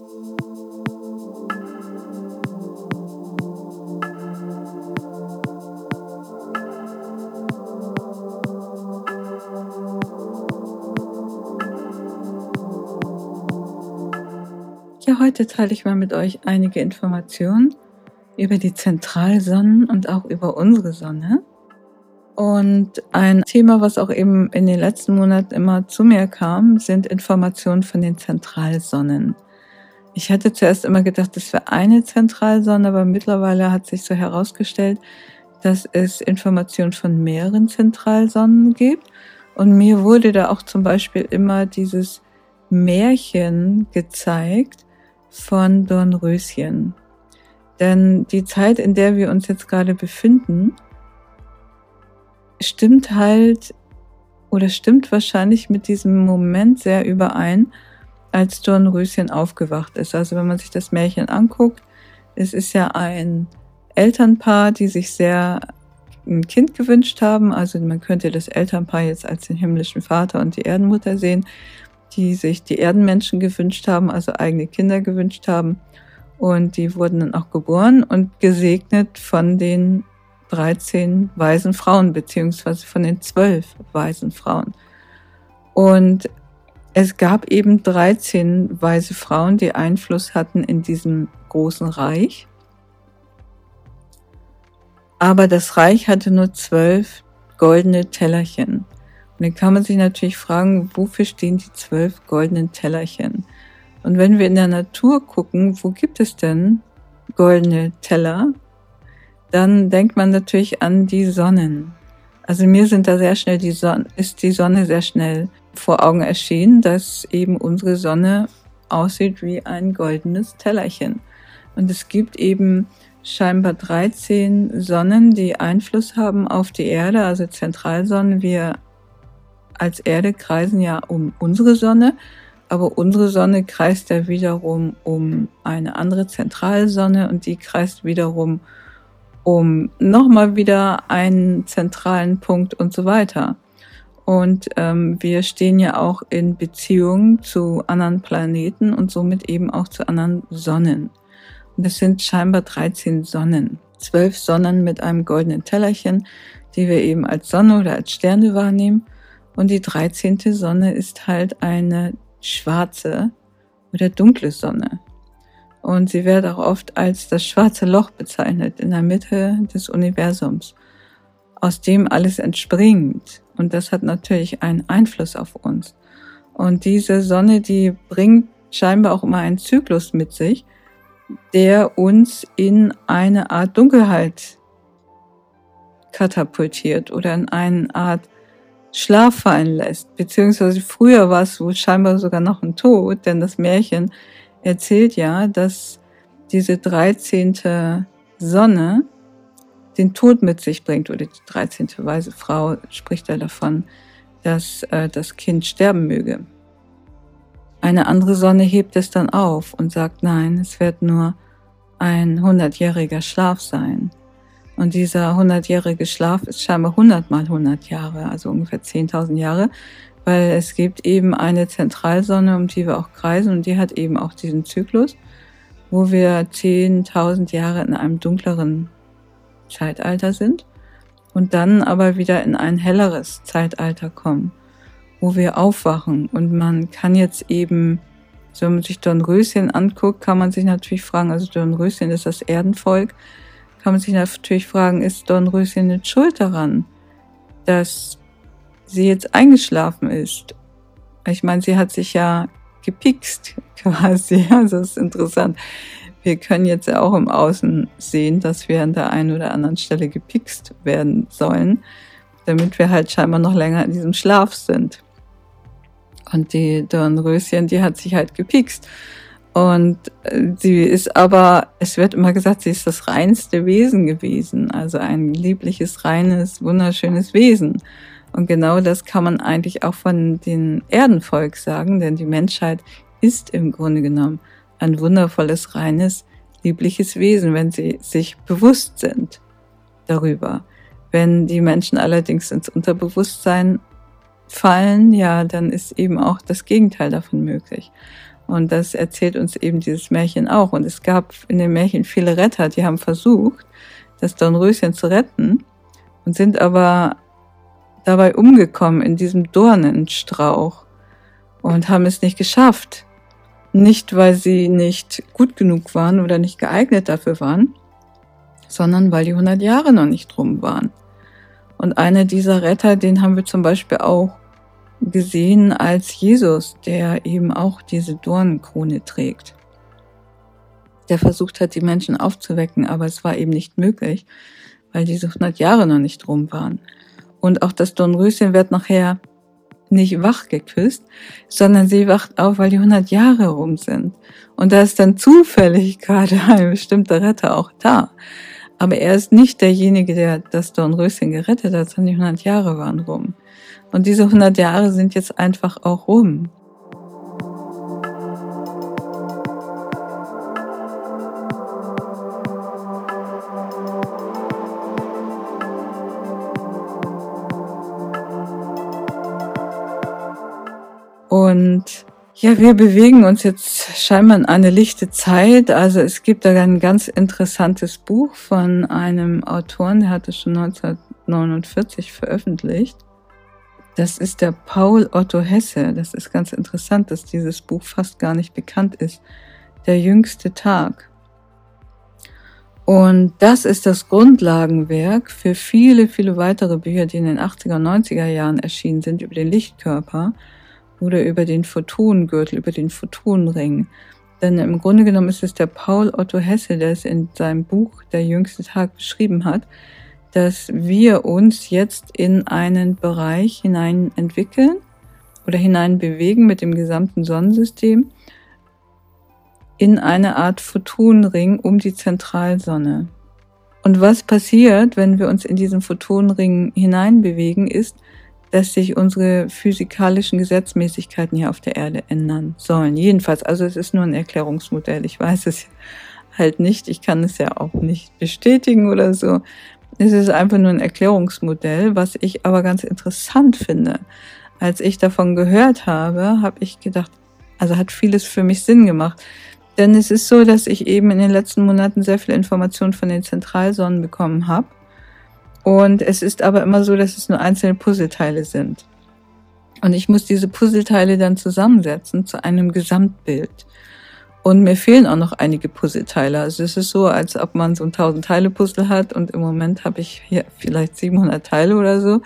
Ja, heute teile ich mal mit euch einige Informationen über die Zentralsonnen und auch über unsere Sonne. Und ein Thema, was auch eben in den letzten Monaten immer zu mir kam, sind Informationen von den Zentralsonnen. Ich hatte zuerst immer gedacht, das wäre eine Zentralsonne, aber mittlerweile hat sich so herausgestellt, dass es Informationen von mehreren Zentralsonnen gibt. Und mir wurde da auch zum Beispiel immer dieses Märchen gezeigt, von Dornröschen. Denn die Zeit, in der wir uns jetzt gerade befinden, stimmt halt oder stimmt wahrscheinlich mit diesem Moment sehr überein, als Dornröschen aufgewacht ist. Also wenn man sich das Märchen anguckt, es ist ja ein Elternpaar, die sich sehr ein Kind gewünscht haben. Also man könnte das Elternpaar jetzt als den himmlischen Vater und die Erdenmutter sehen die sich die Erdenmenschen gewünscht haben, also eigene Kinder gewünscht haben. Und die wurden dann auch geboren und gesegnet von den 13 weisen Frauen, beziehungsweise von den 12 weisen Frauen. Und es gab eben 13 weise Frauen, die Einfluss hatten in diesem großen Reich. Aber das Reich hatte nur zwölf goldene Tellerchen. Und dann kann man sich natürlich fragen, wofür stehen die zwölf goldenen Tellerchen? Und wenn wir in der Natur gucken, wo gibt es denn goldene Teller? Dann denkt man natürlich an die Sonnen. Also mir sind da sehr schnell die Sonne, ist die Sonne sehr schnell vor Augen erschienen, dass eben unsere Sonne aussieht wie ein goldenes Tellerchen. Und es gibt eben scheinbar 13 Sonnen, die Einfluss haben auf die Erde, also Zentralsonnen. Wir als Erde kreisen ja um unsere Sonne, aber unsere Sonne kreist ja wiederum um eine andere Zentralsonne und die kreist wiederum um nochmal wieder einen zentralen Punkt und so weiter. Und ähm, wir stehen ja auch in Beziehung zu anderen Planeten und somit eben auch zu anderen Sonnen. Und es sind scheinbar 13 Sonnen. Zwölf Sonnen mit einem goldenen Tellerchen, die wir eben als Sonne oder als Sterne wahrnehmen. Und die dreizehnte Sonne ist halt eine schwarze oder dunkle Sonne. Und sie wird auch oft als das schwarze Loch bezeichnet in der Mitte des Universums, aus dem alles entspringt. Und das hat natürlich einen Einfluss auf uns. Und diese Sonne, die bringt scheinbar auch immer einen Zyklus mit sich, der uns in eine Art Dunkelheit katapultiert oder in eine Art Schlaf fallen lässt. Beziehungsweise früher war es wohl scheinbar sogar noch ein Tod, denn das Märchen erzählt ja, dass diese dreizehnte Sonne den Tod mit sich bringt, oder die dreizehnte weise Frau spricht da davon, dass äh, das Kind sterben möge. Eine andere Sonne hebt es dann auf und sagt, nein, es wird nur ein hundertjähriger Schlaf sein. Und dieser hundertjährige Schlaf ist scheinbar 100 mal 100 Jahre, also ungefähr 10.000 Jahre, weil es gibt eben eine Zentralsonne, um die wir auch kreisen und die hat eben auch diesen Zyklus, wo wir 10.000 Jahre in einem dunkleren Zeitalter sind und dann aber wieder in ein helleres Zeitalter kommen, wo wir aufwachen und man kann jetzt eben, so wenn man sich Dornröschen anguckt, kann man sich natürlich fragen, also Dornröschen ist das Erdenvolk, kann man sich natürlich fragen, ist Dornröschen nicht schuld daran, dass sie jetzt eingeschlafen ist? Ich meine, sie hat sich ja gepikst quasi. Also das ist interessant. Wir können jetzt ja auch im Außen sehen, dass wir an der einen oder anderen Stelle gepikst werden sollen, damit wir halt scheinbar noch länger in diesem Schlaf sind. Und die Dornröschen, die hat sich halt gepikst. Und äh, sie ist aber, es wird immer gesagt, sie ist das reinste Wesen gewesen, also ein liebliches, reines, wunderschönes Wesen. Und genau das kann man eigentlich auch von den Erdenvolk sagen, denn die Menschheit ist im Grunde genommen ein wundervolles, reines, liebliches Wesen, wenn sie sich bewusst sind darüber. Wenn die Menschen allerdings ins Unterbewusstsein fallen, ja, dann ist eben auch das Gegenteil davon möglich. Und das erzählt uns eben dieses Märchen auch. Und es gab in dem Märchen viele Retter, die haben versucht, das Dornröschen zu retten und sind aber dabei umgekommen in diesem Dornenstrauch und haben es nicht geschafft. Nicht, weil sie nicht gut genug waren oder nicht geeignet dafür waren, sondern weil die 100 Jahre noch nicht rum waren. Und einer dieser Retter, den haben wir zum Beispiel auch gesehen als Jesus, der eben auch diese Dornenkrone trägt. Der versucht hat, die Menschen aufzuwecken, aber es war eben nicht möglich, weil diese 100 Jahre noch nicht rum waren. Und auch das Dornröschen wird nachher nicht wach geküsst, sondern sie wacht auf, weil die 100 Jahre rum sind. Und da ist dann zufällig gerade ein bestimmter Retter auch da. Aber er ist nicht derjenige, der das Dornröschen gerettet hat, sondern die 100 Jahre waren rum. Und diese 100 Jahre sind jetzt einfach auch rum. Und ja, wir bewegen uns jetzt scheinbar in eine lichte Zeit. Also es gibt da ein ganz interessantes Buch von einem Autoren, der hat es schon 1949 veröffentlicht. Das ist der Paul Otto Hesse. Das ist ganz interessant, dass dieses Buch fast gar nicht bekannt ist. Der jüngste Tag. Und das ist das Grundlagenwerk für viele, viele weitere Bücher, die in den 80er und 90er Jahren erschienen sind über den Lichtkörper oder über den Photonengürtel, über den Photonenring. Denn im Grunde genommen ist es der Paul Otto Hesse, der es in seinem Buch Der jüngste Tag beschrieben hat, dass wir uns jetzt in einen Bereich hinein entwickeln oder hinein bewegen mit dem gesamten Sonnensystem in eine Art Photonenring um die Zentralsonne. Und was passiert, wenn wir uns in diesen Photonenring hineinbewegen, ist, dass sich unsere physikalischen Gesetzmäßigkeiten hier auf der Erde ändern sollen. Jedenfalls, also es ist nur ein Erklärungsmodell. Ich weiß es halt nicht. Ich kann es ja auch nicht bestätigen oder so. Es ist einfach nur ein Erklärungsmodell, was ich aber ganz interessant finde. Als ich davon gehört habe, habe ich gedacht, also hat vieles für mich Sinn gemacht. Denn es ist so, dass ich eben in den letzten Monaten sehr viel Informationen von den Zentralsonnen bekommen habe und es ist aber immer so, dass es nur einzelne Puzzleteile sind. Und ich muss diese Puzzleteile dann zusammensetzen zu einem Gesamtbild. Und mir fehlen auch noch einige Puzzleteile. Also es ist so, als ob man so ein 1000 Teile Puzzle hat und im Moment habe ich hier vielleicht 700 Teile oder so.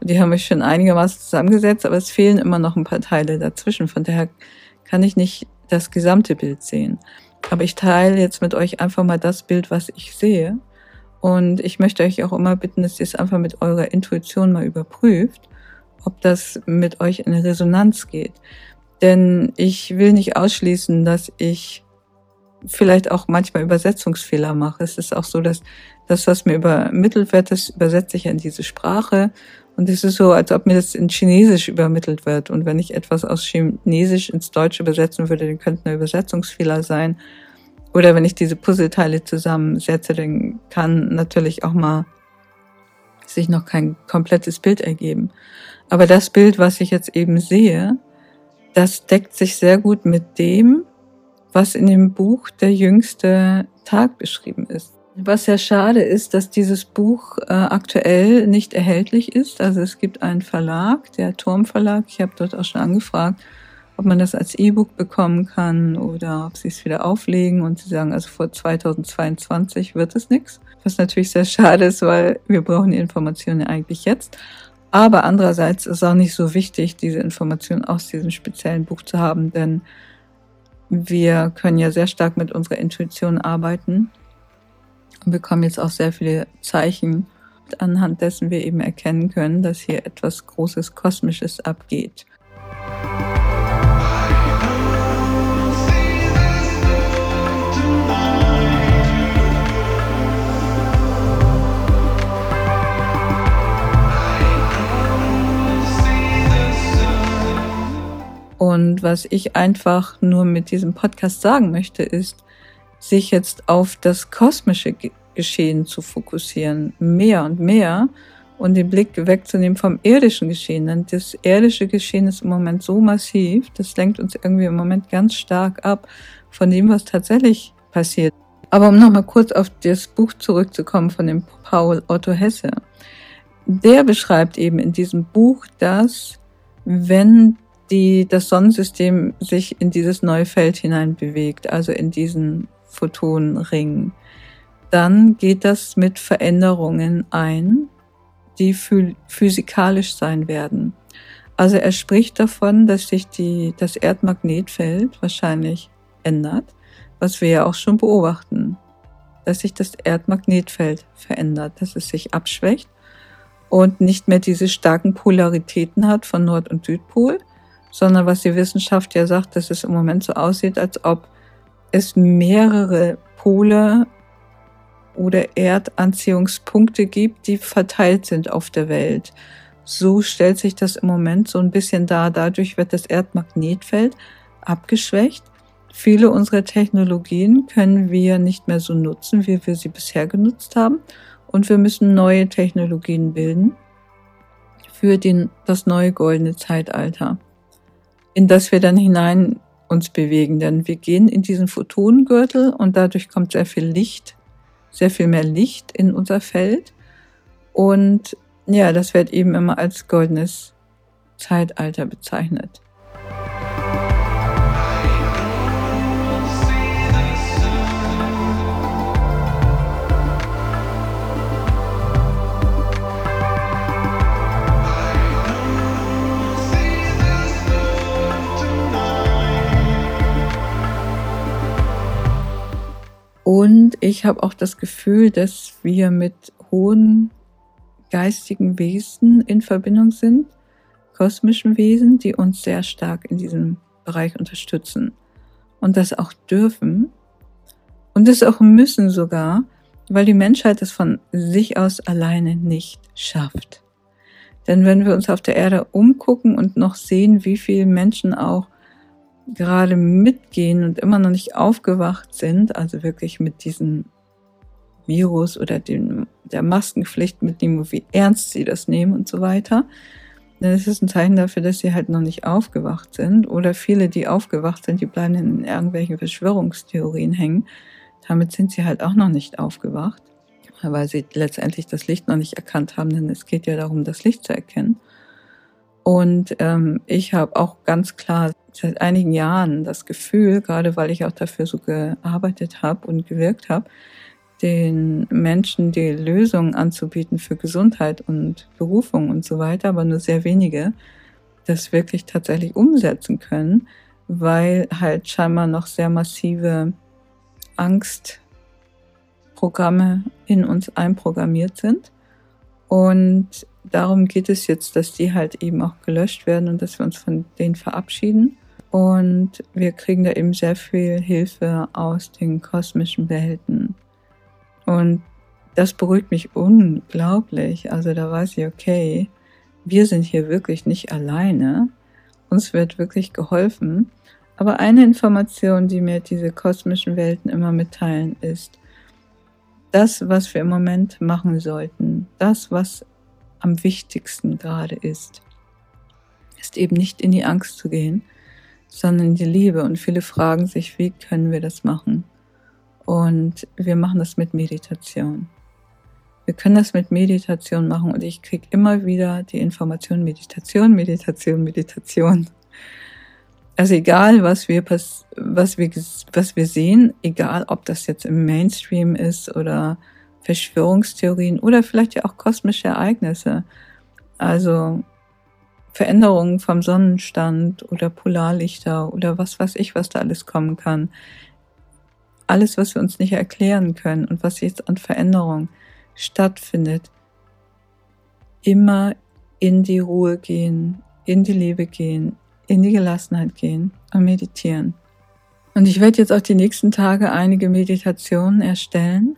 Und die haben mich schon einigermaßen zusammengesetzt, aber es fehlen immer noch ein paar Teile dazwischen. Von daher kann ich nicht das gesamte Bild sehen. Aber ich teile jetzt mit euch einfach mal das Bild, was ich sehe. Und ich möchte euch auch immer bitten, dass ihr es einfach mit eurer Intuition mal überprüft, ob das mit euch in Resonanz geht. Denn ich will nicht ausschließen, dass ich vielleicht auch manchmal Übersetzungsfehler mache. Es ist auch so, dass das, was mir übermittelt wird, das übersetze ich in diese Sprache. Und es ist so, als ob mir das in Chinesisch übermittelt wird. Und wenn ich etwas aus Chinesisch ins Deutsche übersetzen würde, dann könnte ein Übersetzungsfehler sein. Oder wenn ich diese Puzzleteile zusammensetze, dann kann natürlich auch mal sich noch kein komplettes Bild ergeben. Aber das Bild, was ich jetzt eben sehe, das deckt sich sehr gut mit dem, was in dem Buch Der jüngste Tag beschrieben ist. Was sehr schade ist, dass dieses Buch äh, aktuell nicht erhältlich ist. Also es gibt einen Verlag, der Turmverlag. Ich habe dort auch schon angefragt, ob man das als E-Book bekommen kann oder ob sie es wieder auflegen und sie sagen, also vor 2022 wird es nichts. Was natürlich sehr schade ist, weil wir brauchen die Informationen eigentlich jetzt. Aber andererseits ist es auch nicht so wichtig, diese Informationen aus diesem speziellen Buch zu haben, denn wir können ja sehr stark mit unserer Intuition arbeiten und bekommen jetzt auch sehr viele Zeichen, anhand dessen wir eben erkennen können, dass hier etwas Großes Kosmisches abgeht. Und was ich einfach nur mit diesem Podcast sagen möchte, ist, sich jetzt auf das kosmische Geschehen zu fokussieren, mehr und mehr und den Blick wegzunehmen vom irdischen Geschehen. Denn das irdische Geschehen ist im Moment so massiv, das lenkt uns irgendwie im Moment ganz stark ab von dem, was tatsächlich passiert. Aber um nochmal kurz auf das Buch zurückzukommen von dem Paul Otto Hesse. Der beschreibt eben in diesem Buch, dass wenn die, das Sonnensystem sich in dieses neue Feld hinein bewegt, also in diesen Photonenring, dann geht das mit Veränderungen ein, die physikalisch sein werden. Also er spricht davon, dass sich die, das Erdmagnetfeld wahrscheinlich ändert, was wir ja auch schon beobachten, dass sich das Erdmagnetfeld verändert, dass es sich abschwächt und nicht mehr diese starken Polaritäten hat von Nord- und Südpol, sondern was die Wissenschaft ja sagt, dass es im Moment so aussieht, als ob es mehrere Pole oder Erdanziehungspunkte gibt, die verteilt sind auf der Welt. So stellt sich das im Moment so ein bisschen dar. Dadurch wird das Erdmagnetfeld abgeschwächt. Viele unserer Technologien können wir nicht mehr so nutzen, wie wir sie bisher genutzt haben. Und wir müssen neue Technologien bilden für den, das neue goldene Zeitalter, in das wir dann hinein uns bewegen. Denn wir gehen in diesen Photonengürtel und dadurch kommt sehr viel Licht sehr viel mehr Licht in unser Feld. Und ja, das wird eben immer als goldenes Zeitalter bezeichnet. Und ich habe auch das Gefühl, dass wir mit hohen geistigen Wesen in Verbindung sind, kosmischen Wesen, die uns sehr stark in diesem Bereich unterstützen und das auch dürfen und das auch müssen sogar, weil die Menschheit es von sich aus alleine nicht schafft. Denn wenn wir uns auf der Erde umgucken und noch sehen, wie viele Menschen auch gerade mitgehen und immer noch nicht aufgewacht sind, also wirklich mit diesem Virus oder dem, der Maskenpflicht mitnehmen, wie ernst sie das nehmen und so weiter, dann ist es ein Zeichen dafür, dass sie halt noch nicht aufgewacht sind. Oder viele, die aufgewacht sind, die bleiben in irgendwelchen Verschwörungstheorien hängen. Damit sind sie halt auch noch nicht aufgewacht, weil sie letztendlich das Licht noch nicht erkannt haben, denn es geht ja darum, das Licht zu erkennen. Und ähm, ich habe auch ganz klar seit einigen Jahren das Gefühl, gerade weil ich auch dafür so gearbeitet habe und gewirkt habe, den Menschen die Lösungen anzubieten für Gesundheit und Berufung und so weiter, aber nur sehr wenige das wirklich tatsächlich umsetzen können, weil halt scheinbar noch sehr massive Angstprogramme in uns einprogrammiert sind. Und darum geht es jetzt, dass die halt eben auch gelöscht werden und dass wir uns von denen verabschieden. Und wir kriegen da eben sehr viel Hilfe aus den kosmischen Welten. Und das beruhigt mich unglaublich. Also da weiß ich, okay, wir sind hier wirklich nicht alleine. Uns wird wirklich geholfen. Aber eine Information, die mir diese kosmischen Welten immer mitteilen, ist, das, was wir im Moment machen sollten, das, was am wichtigsten gerade ist, ist eben nicht in die Angst zu gehen, sondern in die Liebe. Und viele fragen sich, wie können wir das machen? Und wir machen das mit Meditation. Wir können das mit Meditation machen und ich kriege immer wieder die Information Meditation, Meditation, Meditation. Also egal, was wir, was wir, was wir sehen, egal, ob das jetzt im Mainstream ist oder Verschwörungstheorien oder vielleicht ja auch kosmische Ereignisse. Also Veränderungen vom Sonnenstand oder Polarlichter oder was weiß ich, was da alles kommen kann. Alles, was wir uns nicht erklären können und was jetzt an Veränderung stattfindet, immer in die Ruhe gehen, in die Liebe gehen, in die Gelassenheit gehen und meditieren. Und ich werde jetzt auch die nächsten Tage einige Meditationen erstellen,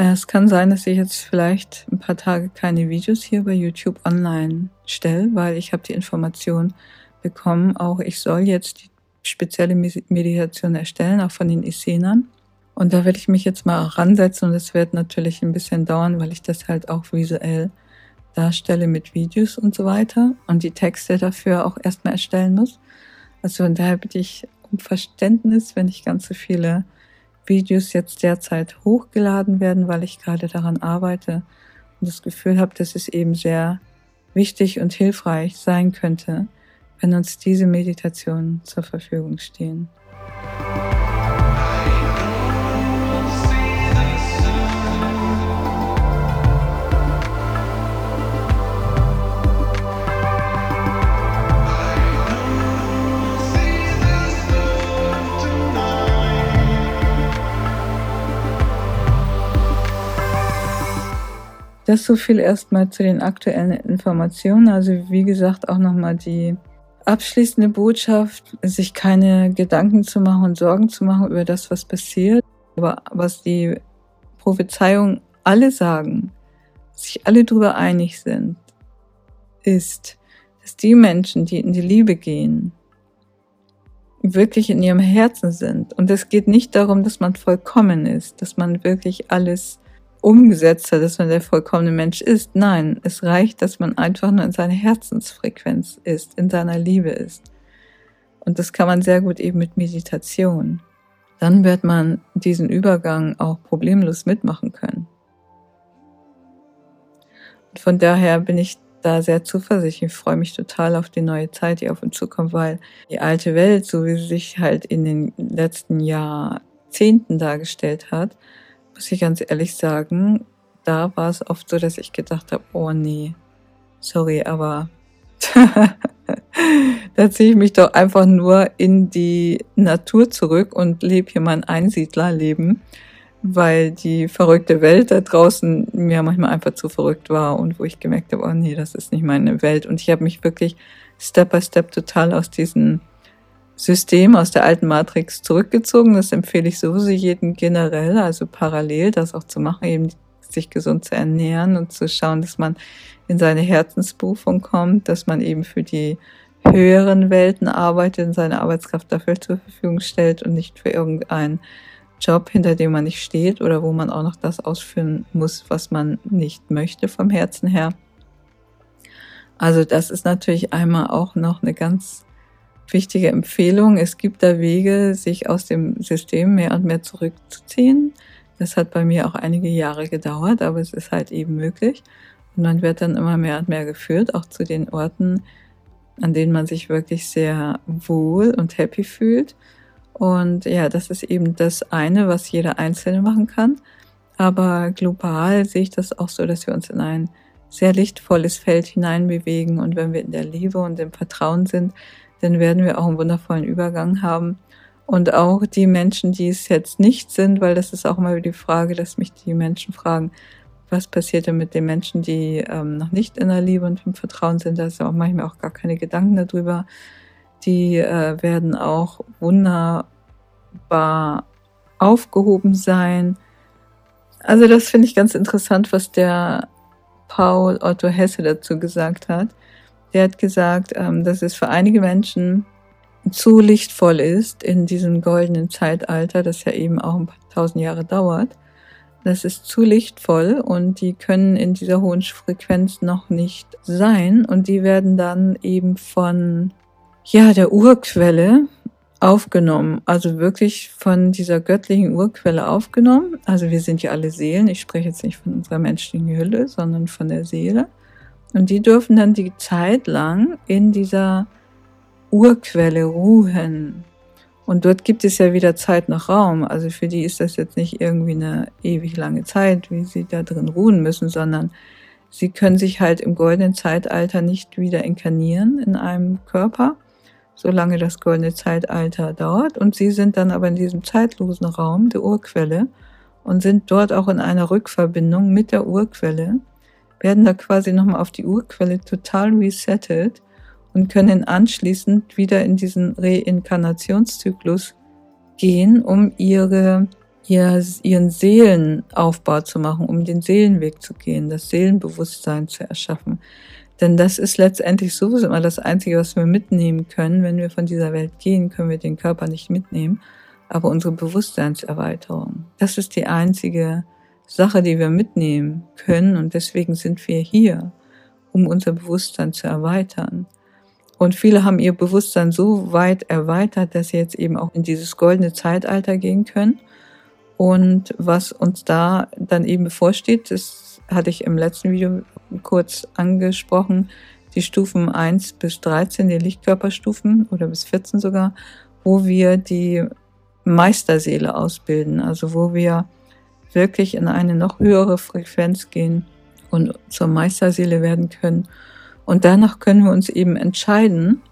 es kann sein, dass ich jetzt vielleicht ein paar Tage keine Videos hier bei YouTube online stelle, weil ich habe die Information bekommen, auch ich soll jetzt die spezielle Meditation erstellen, auch von den Essenern. Und da werde ich mich jetzt mal ransetzen und es wird natürlich ein bisschen dauern, weil ich das halt auch visuell darstelle mit Videos und so weiter und die Texte dafür auch erstmal erstellen muss. Also von daher bitte ich um Verständnis, wenn nicht ganz so viele Videos jetzt derzeit hochgeladen werden, weil ich gerade daran arbeite und das Gefühl habe, dass es eben sehr wichtig und hilfreich sein könnte, wenn uns diese Meditationen zur Verfügung stehen. Das so viel erstmal zu den aktuellen Informationen. Also wie gesagt, auch nochmal die abschließende Botschaft, sich keine Gedanken zu machen und Sorgen zu machen über das, was passiert. Aber was die Prophezeiungen alle sagen, sich alle darüber einig sind, ist, dass die Menschen, die in die Liebe gehen, wirklich in ihrem Herzen sind. Und es geht nicht darum, dass man vollkommen ist, dass man wirklich alles umgesetzt hat, dass man der vollkommene Mensch ist. Nein, es reicht, dass man einfach nur in seiner Herzensfrequenz ist, in seiner Liebe ist. Und das kann man sehr gut eben mit Meditation. Dann wird man diesen Übergang auch problemlos mitmachen können. Und von daher bin ich da sehr zuversichtlich. Ich freue mich total auf die neue Zeit, die auf uns zukommt, weil die alte Welt, so wie sie sich halt in den letzten Jahrzehnten dargestellt hat, muss ich ganz ehrlich sagen, da war es oft so, dass ich gedacht habe, oh nee, sorry, aber da ziehe ich mich doch einfach nur in die Natur zurück und lebe hier mein Einsiedlerleben, weil die verrückte Welt da draußen mir manchmal einfach zu verrückt war und wo ich gemerkt habe, oh nee, das ist nicht meine Welt. Und ich habe mich wirklich Step by Step total aus diesen System aus der alten Matrix zurückgezogen. Das empfehle ich sowieso jedem generell, also parallel das auch zu machen, eben sich gesund zu ernähren und zu schauen, dass man in seine Herzensberufung kommt, dass man eben für die höheren Welten arbeitet und seine Arbeitskraft dafür zur Verfügung stellt und nicht für irgendeinen Job, hinter dem man nicht steht oder wo man auch noch das ausführen muss, was man nicht möchte vom Herzen her. Also das ist natürlich einmal auch noch eine ganz wichtige Empfehlung. Es gibt da Wege, sich aus dem System mehr und mehr zurückzuziehen. Das hat bei mir auch einige Jahre gedauert, aber es ist halt eben möglich. Und man wird dann immer mehr und mehr geführt, auch zu den Orten, an denen man sich wirklich sehr wohl und happy fühlt. Und ja, das ist eben das eine, was jeder Einzelne machen kann. Aber global sehe ich das auch so, dass wir uns in ein sehr lichtvolles Feld hineinbewegen. Und wenn wir in der Liebe und im Vertrauen sind, dann werden wir auch einen wundervollen Übergang haben. Und auch die Menschen, die es jetzt nicht sind, weil das ist auch immer die Frage, dass mich die Menschen fragen, was passiert denn mit den Menschen, die ähm, noch nicht in der Liebe und im Vertrauen sind. Da ist ja auch manchmal auch gar keine Gedanken darüber. Die äh, werden auch wunderbar aufgehoben sein. Also das finde ich ganz interessant, was der Paul Otto Hesse dazu gesagt hat. Der hat gesagt, ähm, dass es für einige Menschen zu lichtvoll ist in diesem goldenen Zeitalter, das ja eben auch ein paar tausend Jahre dauert. Das ist zu lichtvoll und die können in dieser hohen Frequenz noch nicht sein und die werden dann eben von ja der Urquelle aufgenommen, also wirklich von dieser göttlichen Urquelle aufgenommen. Also wir sind ja alle Seelen. Ich spreche jetzt nicht von unserer menschlichen Hülle, sondern von der Seele. Und die dürfen dann die Zeit lang in dieser Urquelle ruhen. Und dort gibt es ja wieder Zeit nach Raum. Also für die ist das jetzt nicht irgendwie eine ewig lange Zeit, wie sie da drin ruhen müssen, sondern sie können sich halt im goldenen Zeitalter nicht wieder inkarnieren in einem Körper, solange das goldene Zeitalter dauert. Und sie sind dann aber in diesem zeitlosen Raum der Urquelle und sind dort auch in einer Rückverbindung mit der Urquelle werden da quasi nochmal auf die Urquelle total resettet und können anschließend wieder in diesen Reinkarnationszyklus gehen, um ihre, ihr, ihren Seelenaufbau zu machen, um den Seelenweg zu gehen, das Seelenbewusstsein zu erschaffen. Denn das ist letztendlich sowieso immer das Einzige, was wir mitnehmen können. Wenn wir von dieser Welt gehen, können wir den Körper nicht mitnehmen, aber unsere Bewusstseinserweiterung. Das ist die einzige Sache, die wir mitnehmen können und deswegen sind wir hier. um unser Bewusstsein zu erweitern. Und viele haben ihr Bewusstsein so weit erweitert, dass sie jetzt eben auch in dieses goldene Zeitalter gehen können. Und was uns da dann eben bevorsteht, das hatte ich im letzten Video kurz angesprochen, die Stufen 1 bis 13, die Lichtkörperstufen oder bis 14 sogar, wo wir die Meisterseele ausbilden, also wo wir wirklich in eine noch höhere Frequenz gehen und zur Meisterseele werden können und danach können wir uns eben entscheiden,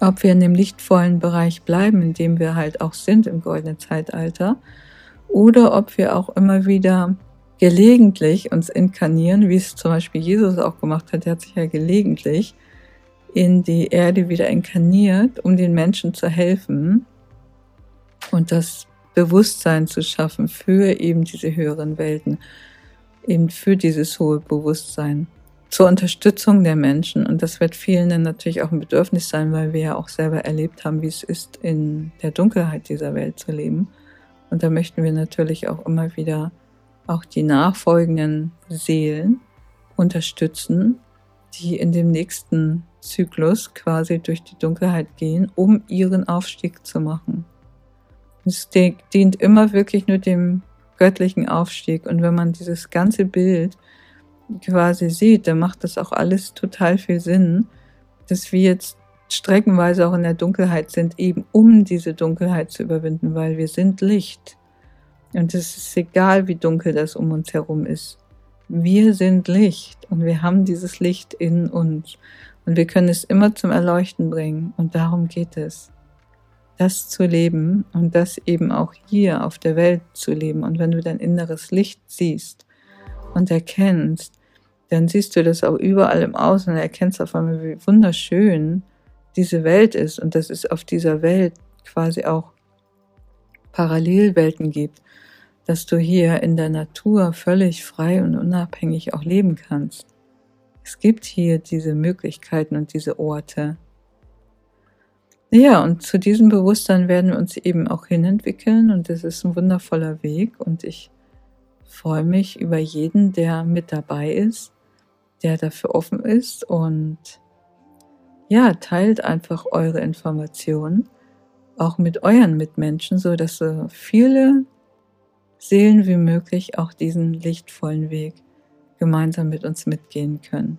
ob wir in dem lichtvollen Bereich bleiben, in dem wir halt auch sind im goldenen Zeitalter, oder ob wir auch immer wieder gelegentlich uns inkarnieren, wie es zum Beispiel Jesus auch gemacht hat. Er hat sich ja gelegentlich in die Erde wieder inkarniert, um den Menschen zu helfen und das Bewusstsein zu schaffen für eben diese höheren Welten, eben für dieses hohe Bewusstsein zur Unterstützung der Menschen. Und das wird vielen dann natürlich auch ein Bedürfnis sein, weil wir ja auch selber erlebt haben, wie es ist, in der Dunkelheit dieser Welt zu leben. Und da möchten wir natürlich auch immer wieder auch die nachfolgenden Seelen unterstützen, die in dem nächsten Zyklus quasi durch die Dunkelheit gehen, um ihren Aufstieg zu machen. Es dient immer wirklich nur dem göttlichen Aufstieg. Und wenn man dieses ganze Bild quasi sieht, dann macht das auch alles total viel Sinn, dass wir jetzt streckenweise auch in der Dunkelheit sind, eben um diese Dunkelheit zu überwinden, weil wir sind Licht. Und es ist egal, wie dunkel das um uns herum ist. Wir sind Licht und wir haben dieses Licht in uns und wir können es immer zum Erleuchten bringen und darum geht es. Das zu leben und das eben auch hier auf der Welt zu leben. Und wenn du dein inneres Licht siehst und erkennst, dann siehst du das auch überall im Außen und erkennst auf einmal, wie wunderschön diese Welt ist und dass es auf dieser Welt quasi auch Parallelwelten gibt, dass du hier in der Natur völlig frei und unabhängig auch leben kannst. Es gibt hier diese Möglichkeiten und diese Orte. Ja, und zu diesem Bewusstsein werden wir uns eben auch hinentwickeln und das ist ein wundervoller Weg und ich freue mich über jeden, der mit dabei ist der dafür offen ist und ja, teilt einfach eure Informationen auch mit euren Mitmenschen, so dass so viele Seelen wie möglich auch diesen lichtvollen Weg gemeinsam mit uns mitgehen können.